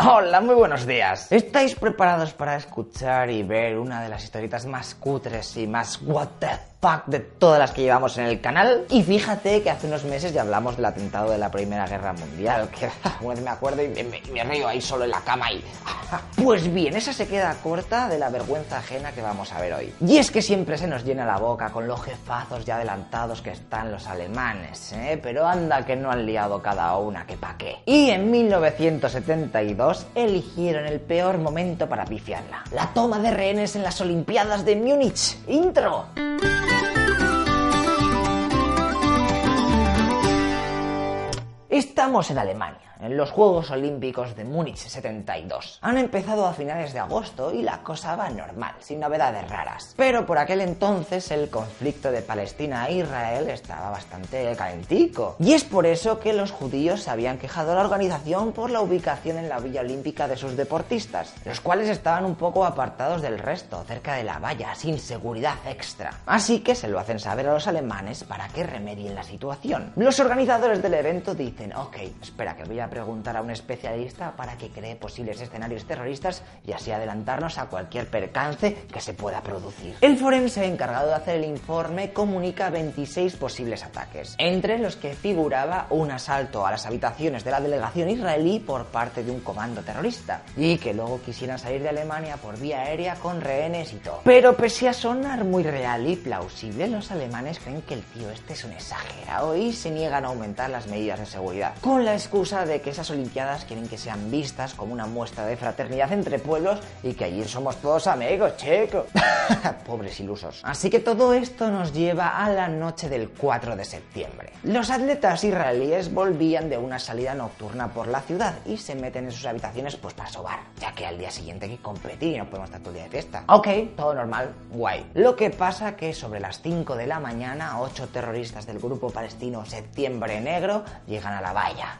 Hola, muy buenos días. ¿Estáis preparados para escuchar y ver una de las historietas más cutres y más what the fuck de todas las que llevamos en el canal? Y fíjate que hace unos meses ya hablamos del atentado de la Primera Guerra Mundial, que una vez me acuerdo y me, me- río ahí solo en la cama y... Pues bien, esa se queda corta de la vergüenza ajena que vamos a ver hoy. Y es que siempre se nos llena la boca con los jefazos ya adelantados que están los alemanes, ¿eh? Pero anda que no han liado cada una, que pa' qué. Y en 1972 eligieron el peor momento para pifiarla. La toma de rehenes en las Olimpiadas de Múnich. Intro. is Estamos en Alemania, en los Juegos Olímpicos de Múnich 72. Han empezado a finales de agosto y la cosa va normal, sin novedades raras. Pero por aquel entonces el conflicto de Palestina e Israel estaba bastante calentico. Y es por eso que los judíos se habían quejado a la organización por la ubicación en la Villa Olímpica de sus deportistas, los cuales estaban un poco apartados del resto, cerca de la valla, sin seguridad extra. Así que se lo hacen saber a los alemanes para que remedien la situación. Los organizadores del evento dicen, ok, espera que voy a preguntar a un especialista para que cree posibles escenarios terroristas y así adelantarnos a cualquier percance que se pueda producir. El forense encargado de hacer el informe comunica 26 posibles ataques, entre los que figuraba un asalto a las habitaciones de la delegación israelí por parte de un comando terrorista y que luego quisieran salir de Alemania por vía aérea con rehenes y todo. Pero pese a sonar muy real y plausible, los alemanes creen que el tío este es un exagerado y se niegan a aumentar las medidas de seguridad, con la excusa de que esas Olimpiadas quieren que sean vistas como una muestra de fraternidad entre pueblos y que allí somos todos amigos, chicos. Pobres ilusos. Así que todo esto nos lleva a la noche del 4 de septiembre. Los atletas israelíes volvían de una salida nocturna por la ciudad y se meten en sus habitaciones pues para sobar, ya que al día siguiente hay que competir y no podemos estar todo el día de fiesta. Ok, todo normal, guay. Lo que pasa que sobre las 5 de la mañana, ocho terroristas del grupo palestino Septiembre Negro llegan a la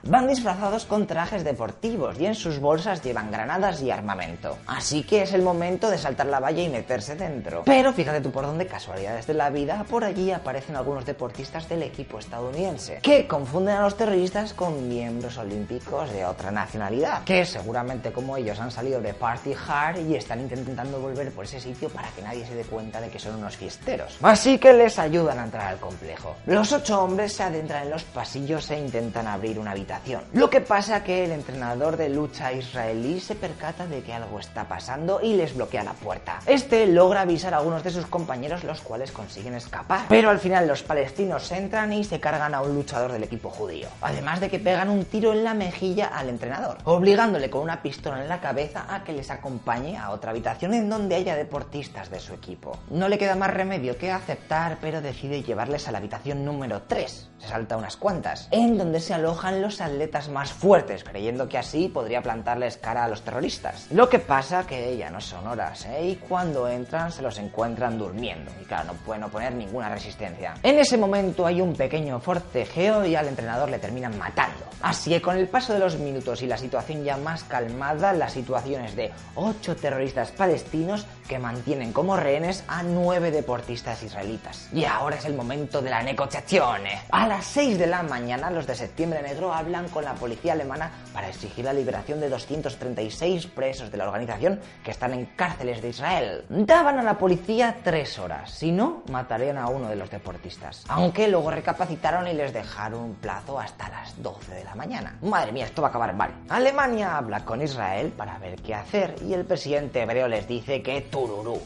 Van disfrazados con trajes deportivos y en sus bolsas llevan granadas y armamento. Así que es el momento de saltar la valla y meterse dentro. Pero fíjate tú por dónde, casualidades de la vida, por allí aparecen algunos deportistas del equipo estadounidense, que confunden a los terroristas con miembros olímpicos de otra nacionalidad, que seguramente como ellos han salido de Party Hard y están intentando volver por ese sitio para que nadie se dé cuenta de que son unos fiesteros. Así que les ayudan a entrar al complejo. Los ocho hombres se adentran en los pasillos e intentan abrir una habitación. Lo que pasa que el entrenador de lucha israelí se percata de que algo está pasando y les bloquea la puerta. Este logra avisar a algunos de sus compañeros, los cuales consiguen escapar. Pero al final los palestinos entran y se cargan a un luchador del equipo judío. Además de que pegan un tiro en la mejilla al entrenador, obligándole con una pistola en la cabeza a que les acompañe a otra habitación en donde haya deportistas de su equipo. No le queda más remedio que aceptar, pero decide llevarles a la habitación número 3. Se salta unas cuantas, en donde se los atletas más fuertes, creyendo que así podría plantarles cara a los terroristas. Lo que pasa que ya no son horas, ¿eh? y cuando entran se los encuentran durmiendo, y claro, no pueden oponer ninguna resistencia. En ese momento hay un pequeño forcejeo y al entrenador le terminan matando. Así que con el paso de los minutos y la situación ya más calmada, la situación es de 8 terroristas palestinos que mantienen como rehenes a 9 deportistas israelitas. Y ahora es el momento de la negociación. A las 6 de la mañana, los de Septiembre Negro hablan con la policía alemana para exigir la liberación de 236 presos de la organización que están en cárceles de Israel. Daban a la policía 3 horas, si no, matarían a uno de los deportistas. Aunque luego recapacitaron y les dejaron un plazo hasta las 12 de la mañana. Madre mía, esto va a acabar mal. Alemania habla con Israel para ver qué hacer y el presidente hebreo les dice que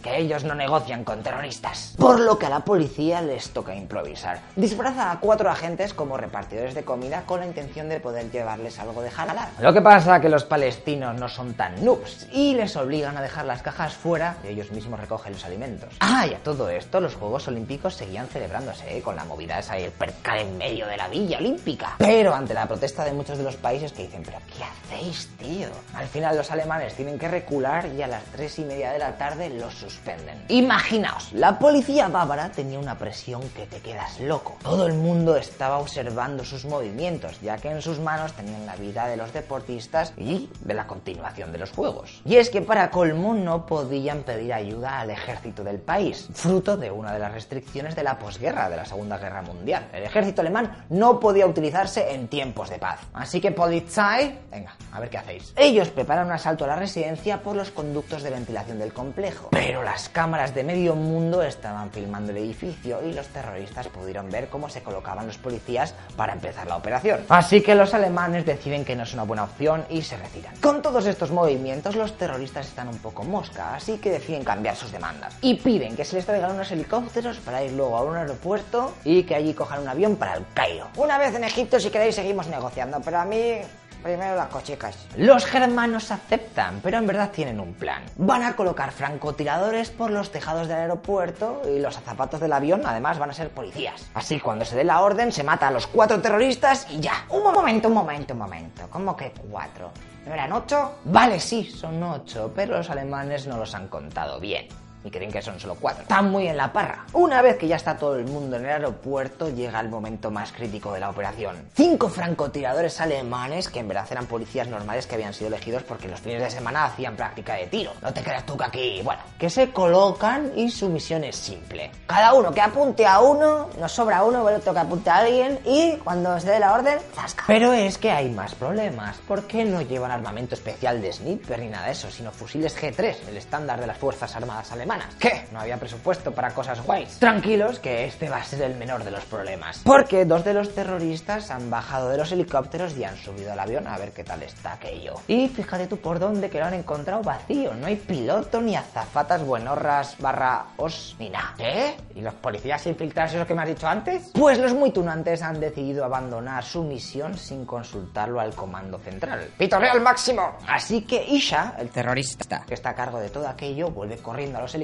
que ellos no negocian con terroristas. Por lo que a la policía les toca improvisar. Disfraza a cuatro agentes como repartidores de comida con la intención de poder llevarles algo de halal. Lo que pasa que los palestinos no son tan noobs y les obligan a dejar las cajas fuera y ellos mismos recogen los alimentos. Ah, y a todo esto los Juegos Olímpicos seguían celebrándose ¿eh? con la movida esa y el percal en medio de la Villa Olímpica. Pero ante la protesta de muchos de los países que dicen, pero ¿qué hacéis, tío? Al final los alemanes tienen que recular y a las tres y media de la tarde los suspenden. Imaginaos, la policía bávara tenía una presión que te quedas loco. Todo el mundo estaba observando sus movimientos, ya que en sus manos tenían la vida de los deportistas y de la continuación de los juegos. Y es que para colmo no podían pedir ayuda al ejército del país, fruto de una de las restricciones de la posguerra de la Segunda Guerra Mundial. El ejército alemán no podía utilizarse en tiempos de paz. Así que Polizei, venga, a ver qué hacéis. Ellos preparan un asalto a la residencia por los conductos de ventilación del complejo, pero las cámaras de medio mundo estaban filmando el edificio y los terroristas pudieron ver cómo se colocaban los policías para empezar la operación. Así que los alemanes deciden que no es una buena opción y se retiran. Con todos estos movimientos, los terroristas están un poco mosca, así que deciden cambiar sus demandas y piden que se les traigan unos helicópteros para ir luego a un aeropuerto y que allí cojan un avión para el Cairo. Una vez en Egipto, si queréis, seguimos negociando, pero a mí Primero las cochicas. Los germanos aceptan, pero en verdad tienen un plan. Van a colocar francotiradores por los tejados del aeropuerto y los zapatos del avión además van a ser policías. Así cuando se dé la orden se mata a los cuatro terroristas y ya. Un momento, un momento, un momento. ¿Cómo que cuatro? ¿No eran ocho? Vale, sí, son ocho, pero los alemanes no los han contado bien y creen que son solo cuatro. Están muy en la parra. Una vez que ya está todo el mundo en el aeropuerto, llega el momento más crítico de la operación. Cinco francotiradores alemanes, que en verdad eran policías normales que habían sido elegidos porque los fines de semana hacían práctica de tiro. No te creas tú que aquí, bueno, que se colocan y su misión es simple. Cada uno que apunte a uno, nos sobra uno, el otro que apunte a alguien y cuando se dé la orden, ¡zasca! Pero es que hay más problemas. ¿Por qué no llevan armamento especial de sniper ni nada de eso, sino fusiles G3, el estándar de las Fuerzas Armadas alemanas? ¿Qué? No había presupuesto para cosas guays. Tranquilos, que este va a ser el menor de los problemas. Porque dos de los terroristas han bajado de los helicópteros y han subido al avión a ver qué tal está aquello. Y fíjate tú por dónde que lo han encontrado vacío. No hay piloto ni azafatas buenorras barra os ni nada. ¿Eh? ¿Y los policías infiltrados esos que me has dicho antes? Pues los muy tunantes han decidido abandonar su misión sin consultarlo al comando central. ¡Pitorreo al máximo! Así que Isha, el terrorista que está a cargo de todo aquello, vuelve corriendo a los helicópteros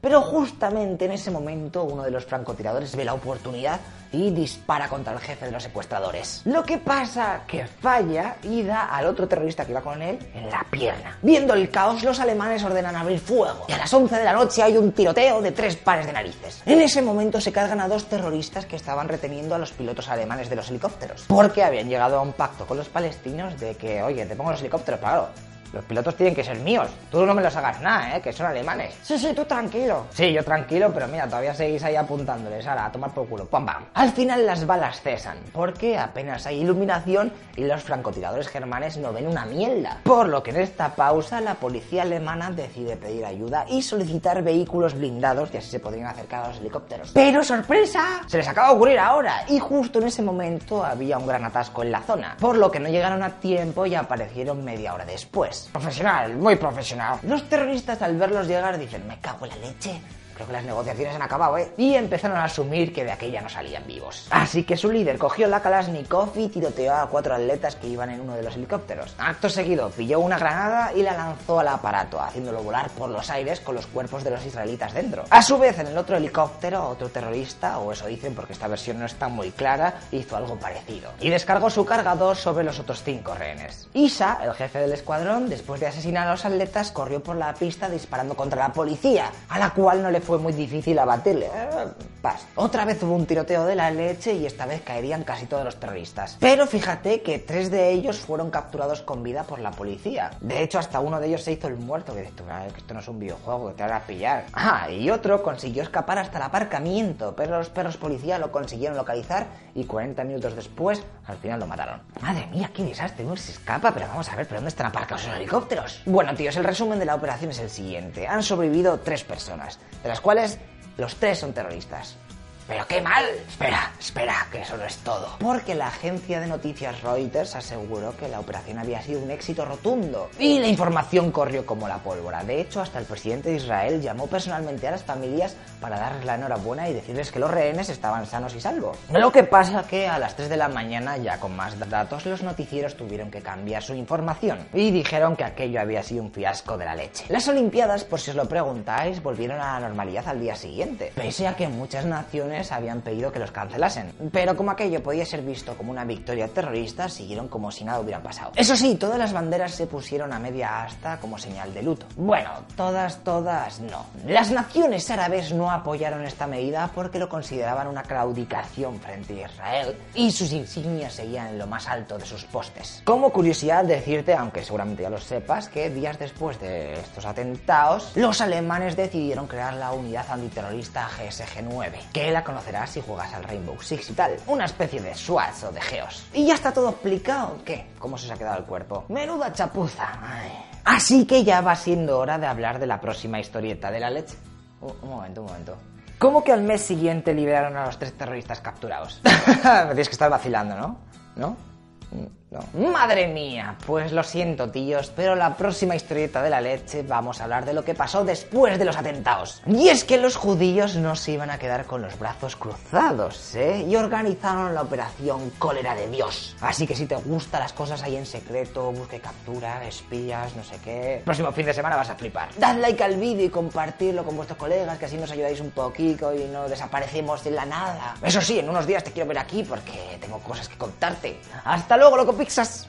pero justamente en ese momento uno de los francotiradores ve la oportunidad y dispara contra el jefe de los secuestradores. Lo que pasa que falla y da al otro terrorista que iba con él en la pierna. Viendo el caos, los alemanes ordenan abrir fuego y a las 11 de la noche hay un tiroteo de tres pares de narices. En ese momento se cargan a dos terroristas que estaban reteniendo a los pilotos alemanes de los helicópteros, porque habían llegado a un pacto con los palestinos de que, oye, te pongo los helicópteros, claro, los pilotos tienen que ser míos. Tú no me los hagas nada, ¿eh? Que son alemanes. Sí, sí, tú tranquilo. Sí, yo tranquilo, pero mira, todavía seguís ahí apuntándoles. Ahora, a tomar por culo. ¡Pam, pam! Al final las balas cesan, porque apenas hay iluminación y los francotiradores germanes no ven una mierda. Por lo que en esta pausa la policía alemana decide pedir ayuda y solicitar vehículos blindados y así se podrían acercar a los helicópteros. Pero sorpresa, se les acaba de ocurrir ahora y justo en ese momento había un gran atasco en la zona, por lo que no llegaron a tiempo y aparecieron media hora después. Profesional, muy profesional. Los terroristas al verlos llegar dicen, me cago en la leche. Creo que las negociaciones han acabado, ¿eh? Y empezaron a asumir que de aquella no salían vivos. Así que su líder cogió la Kalashnikov y tiroteó a cuatro atletas que iban en uno de los helicópteros. Acto seguido, pilló una granada y la lanzó al aparato, haciéndolo volar por los aires con los cuerpos de los israelitas dentro. A su vez, en el otro helicóptero, otro terrorista, o eso dicen porque esta versión no está muy clara, hizo algo parecido. Y descargó su cargador sobre los otros cinco rehenes. Isa, el jefe del escuadrón, después de asesinar a los atletas, corrió por la pista disparando contra la policía, a la cual no le fue muy difícil abatirle. Eh. Otra vez hubo un tiroteo de la leche y esta vez caerían casi todos los terroristas. Pero fíjate que tres de ellos fueron capturados con vida por la policía. De hecho, hasta uno de ellos se hizo el muerto, que esto, no es un videojuego, que te van a pillar. Ah, y otro consiguió escapar hasta el aparcamiento, pero los perros policía lo consiguieron localizar y 40 minutos después, al final lo mataron. Madre mía, qué desastre, no se escapa, pero vamos a ver, ¿pero dónde están aparcados los helicópteros? Bueno, tíos, el resumen de la operación es el siguiente. Han sobrevivido tres personas, cuales los tres son terroristas. ¡Pero qué mal! Espera, espera, que eso no es todo. Porque la agencia de noticias Reuters aseguró que la operación había sido un éxito rotundo. Y la información corrió como la pólvora. De hecho, hasta el presidente de Israel llamó personalmente a las familias para darles la enhorabuena y decirles que los rehenes estaban sanos y salvos. Lo que pasa que a las 3 de la mañana, ya con más datos, los noticieros tuvieron que cambiar su información. Y dijeron que aquello había sido un fiasco de la leche. Las Olimpiadas, por si os lo preguntáis, volvieron a la normalidad al día siguiente. Pese a que muchas naciones habían pedido que los cancelasen, pero como aquello podía ser visto como una victoria terrorista, siguieron como si nada hubiera pasado. Eso sí, todas las banderas se pusieron a media asta como señal de luto. Bueno, todas, todas no. Las naciones árabes no apoyaron esta medida porque lo consideraban una claudicación frente a Israel y sus insignias seguían en lo más alto de sus postes. Como curiosidad decirte, aunque seguramente ya lo sepas, que días después de estos atentados, los alemanes decidieron crear la unidad antiterrorista GSG-9, que la conocerás si juegas al Rainbow Six y tal, una especie de SWAT o de GEOS. ¿Y ya está todo explicado? ¿Qué? ¿Cómo se os ha quedado el cuerpo? Menuda chapuza. Así que ya va siendo hora de hablar de la próxima historieta de la leche. Un momento, un momento. ¿Cómo que al mes siguiente liberaron a los tres terroristas capturados? Me tienes que estar vacilando, ¿no? ¿No? Madre mía, pues lo siento tíos, pero la próxima historieta de la leche vamos a hablar de lo que pasó después de los atentados. Y es que los judíos no se iban a quedar con los brazos cruzados, ¿eh? Y organizaron la operación Cólera de Dios. Así que si te gustan las cosas ahí en secreto, busque captura, espías, no sé qué... Próximo fin de semana vas a flipar. Dad like al vídeo y compartirlo con vuestros colegas, que así nos ayudáis un poquito y no desaparecemos de la nada. Eso sí, en unos días te quiero ver aquí porque tengo cosas que contarte. Hasta luego, loco pixels.